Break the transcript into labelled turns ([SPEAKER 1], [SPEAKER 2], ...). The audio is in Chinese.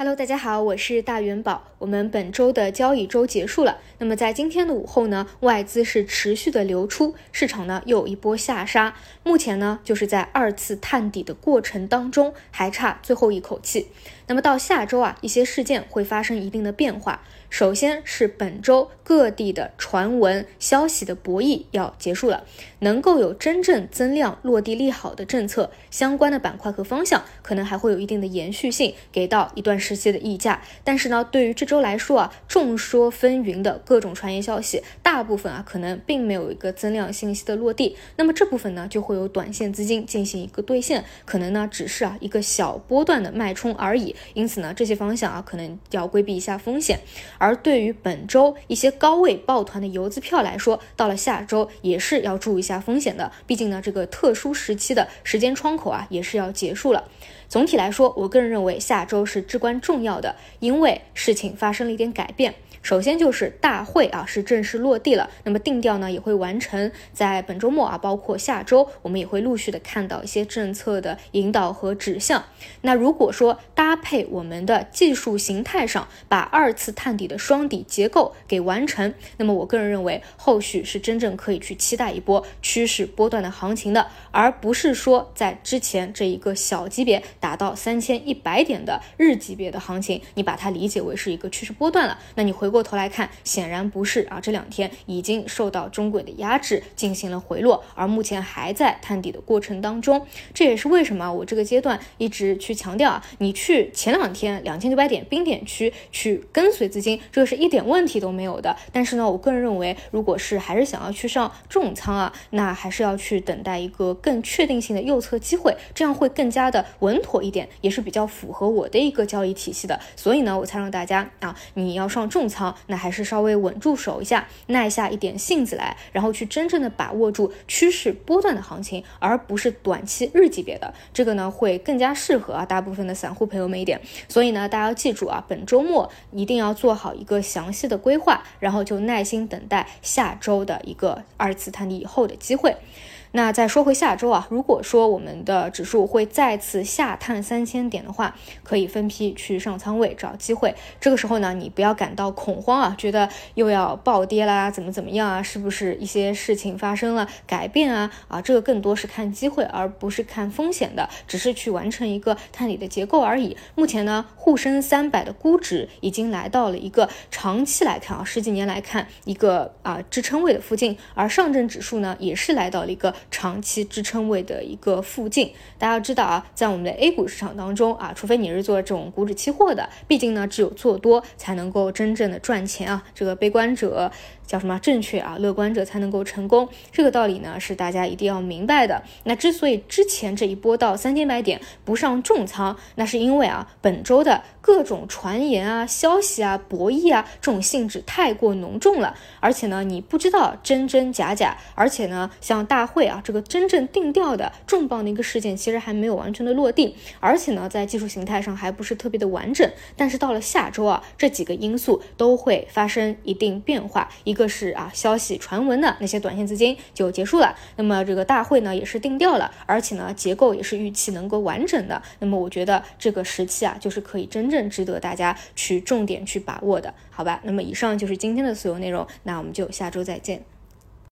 [SPEAKER 1] Hello，大家好，我是大元宝。我们本周的交易周结束了，那么在今天的午后呢，外资是持续的流出，市场呢又一波下杀，目前呢就是在二次探底的过程当中，还差最后一口气。那么到下周啊，一些事件会发生一定的变化。首先是本周各地的传闻消息的博弈要结束了，能够有真正增量落地利好的政策，相关的板块和方向可能还会有一定的延续性，给到一段时期的溢价。但是呢，对于这周来说啊，众说纷纭的各种传言消息，大部分啊可能并没有一个增量信息的落地。那么这部分呢，就会有短线资金进行一个兑现，可能呢只是啊一个小波段的脉冲而已。因此呢，这些方向啊可能要规避一下风险。而对于本周一些高位抱团的游资票来说，到了下周也是要注意一下风险的。毕竟呢，这个特殊时期的时间窗口啊，也是要结束了。总体来说，我个人认为下周是至关重要的，因为事情发生了一点改变。首先就是大会啊是正式落地了，那么定调呢也会完成在本周末啊，包括下周，我们也会陆续的看到一些政策的引导和指向。那如果说搭配我们的技术形态上，把二次探底的双底结构给完成，那么我个人认为后续是真正可以去期待一波趋势波段的行情的，而不是说在之前这一个小级别达到三千一百点的日级别的行情，你把它理解为是一个趋势波段了，那你会回过。头来看，显然不是啊，这两天已经受到中轨的压制，进行了回落，而目前还在探底的过程当中。这也是为什么我这个阶段一直去强调啊，你去前两天两千九百点冰点区去跟随资金，这个是一点问题都没有的。但是呢，我个人认为，如果是还是想要去上重仓啊，那还是要去等待一个更确定性的右侧机会，这样会更加的稳妥一点，也是比较符合我的一个交易体系的。所以呢，我才让大家啊，你要上重仓仓。那还是稍微稳住手一下，耐下一点性子来，然后去真正的把握住趋势波段的行情，而不是短期日级别的这个呢，会更加适合啊大部分的散户朋友们一点。所以呢，大家要记住啊，本周末一定要做好一个详细的规划，然后就耐心等待下周的一个二次探底以后的机会。那再说回下周啊，如果说我们的指数会再次下探三千点的话，可以分批去上仓位找机会。这个时候呢，你不要感到恐慌啊，觉得又要暴跌啦，怎么怎么样啊？是不是一些事情发生了改变啊？啊，这个更多是看机会，而不是看风险的，只是去完成一个探底的结构而已。目前呢，沪深三百的估值已经来到了一个长期来看啊，十几年来看一个啊支撑位的附近，而上证指数呢，也是来到了一个。长期支撑位的一个附近，大家要知道啊，在我们的 A 股市场当中啊，除非你是做这种股指期货的，毕竟呢，只有做多才能够真正的赚钱啊。这个悲观者。叫什么正确啊？乐观者才能够成功，这个道理呢是大家一定要明白的。那之所以之前这一波到三千百点不上重仓，那是因为啊本周的各种传言啊、消息啊、博弈啊这种性质太过浓重了，而且呢你不知道真真假假，而且呢像大会啊这个真正定调的重磅的一个事件其实还没有完全的落地，而且呢在技术形态上还不是特别的完整。但是到了下周啊，这几个因素都会发生一定变化。一个是啊，消息传闻的那些短线资金就结束了。那么这个大会呢也是定调了，而且呢结构也是预期能够完整的。那么我觉得这个时期啊，就是可以真正值得大家去重点去把握的，好吧？那么以上就是今天的所有内容，那我们就下周再见。